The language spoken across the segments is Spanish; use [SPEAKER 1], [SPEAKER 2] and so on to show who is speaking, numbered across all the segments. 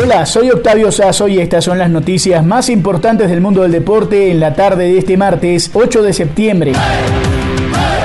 [SPEAKER 1] Hola, soy Octavio Sazo y estas son las noticias más importantes del mundo del deporte en la tarde de este martes 8 de septiembre.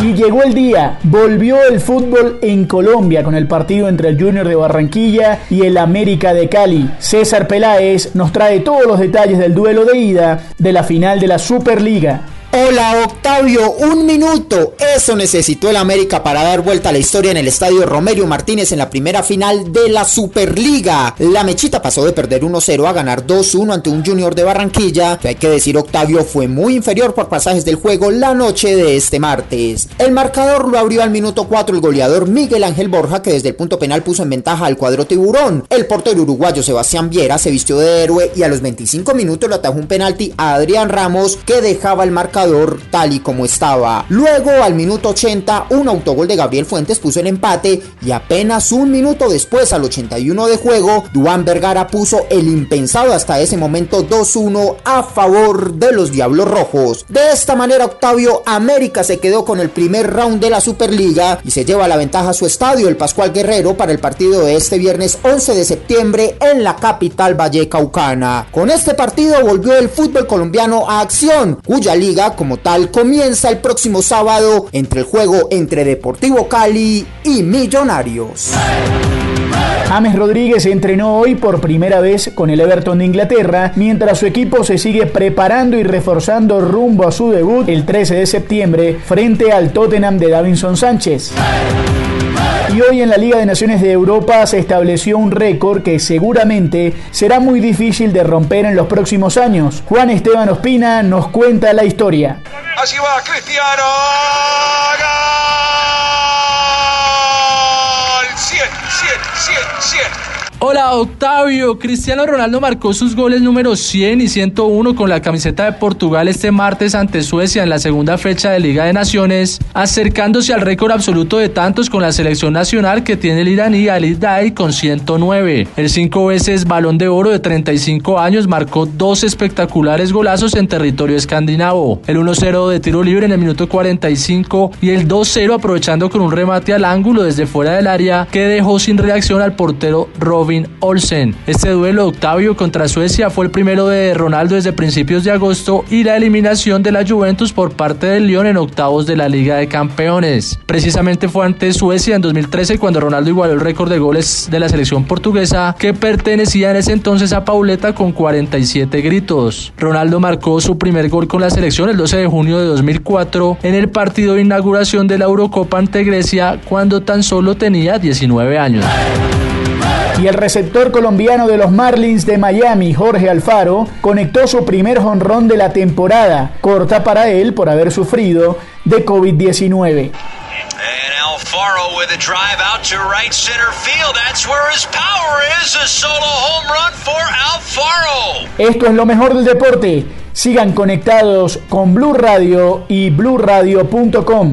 [SPEAKER 1] Y llegó el día, volvió el fútbol en Colombia con el partido entre el Junior de Barranquilla y el América de Cali. César Peláez nos trae todos los detalles del duelo de ida de la final de la Superliga.
[SPEAKER 2] Hola Octavio, un minuto. Eso necesitó el América para dar vuelta a la historia en el estadio Romero Martínez en la primera final de la Superliga. La Mechita pasó de perder 1-0 a ganar 2-1 ante un Junior de Barranquilla, hay que decir Octavio fue muy inferior por pasajes del juego la noche de este martes. El marcador lo abrió al minuto 4 el goleador Miguel Ángel Borja, que desde el punto penal puso en ventaja al cuadro tiburón. El portero uruguayo Sebastián Viera se vistió de héroe y a los 25 minutos le atajó un penalti a Adrián Ramos que dejaba el marcador tal y como estaba. Luego, al minuto 80, un autogol de Gabriel Fuentes puso el empate y apenas un minuto después, al 81 de juego, Duan Vergara puso el impensado hasta ese momento 2-1 a favor de los Diablos Rojos. De esta manera, Octavio América se quedó con el primer round de la Superliga y se lleva la ventaja a su estadio, el Pascual Guerrero, para el partido de este viernes 11 de septiembre en la capital vallecaucana. Con este partido volvió el fútbol colombiano a acción, cuya liga como tal comienza el próximo sábado entre el juego entre Deportivo Cali y Millonarios.
[SPEAKER 1] James Rodríguez entrenó hoy por primera vez con el Everton de Inglaterra, mientras su equipo se sigue preparando y reforzando rumbo a su debut el 13 de septiembre frente al Tottenham de Davinson Sánchez. Y hoy en la Liga de Naciones de Europa se estableció un récord que seguramente será muy difícil de romper en los próximos años. Juan Esteban Ospina nos cuenta la historia.
[SPEAKER 3] Así va Cristiano.
[SPEAKER 4] Hola Octavio, Cristiano Ronaldo marcó sus goles número 100 y 101 con la camiseta de Portugal este martes ante Suecia en la segunda fecha de Liga de Naciones, acercándose al récord absoluto de tantos con la selección nacional que tiene el iraní Ali Dai con 109. El cinco veces balón de oro de 35 años marcó dos espectaculares golazos en territorio escandinavo, el 1-0 de tiro libre en el minuto 45 y el 2-0 aprovechando con un remate al ángulo desde fuera del área que dejó sin reacción al portero Robin Olsen. Este duelo Octavio contra Suecia fue el primero de Ronaldo desde principios de agosto y la eliminación de la Juventus por parte del Lyon en octavos de la Liga de Campeones. Precisamente fue ante Suecia en 2013 cuando Ronaldo igualó el récord de goles de la selección portuguesa que pertenecía en ese entonces a Pauleta con 47 gritos. Ronaldo marcó su primer gol con la selección el 12 de junio de 2004 en el partido de inauguración de la Eurocopa ante Grecia cuando tan solo tenía 19 años.
[SPEAKER 1] Y el receptor colombiano de los Marlins de Miami, Jorge Alfaro, conectó su primer jonrón de la temporada, corta para él por haber sufrido de COVID-19. Alfaro with a drive out to right center field. That's where his power is. A solo home run for Alfaro. Esto es lo mejor del deporte. Sigan conectados con Blue Radio y bluradio.com.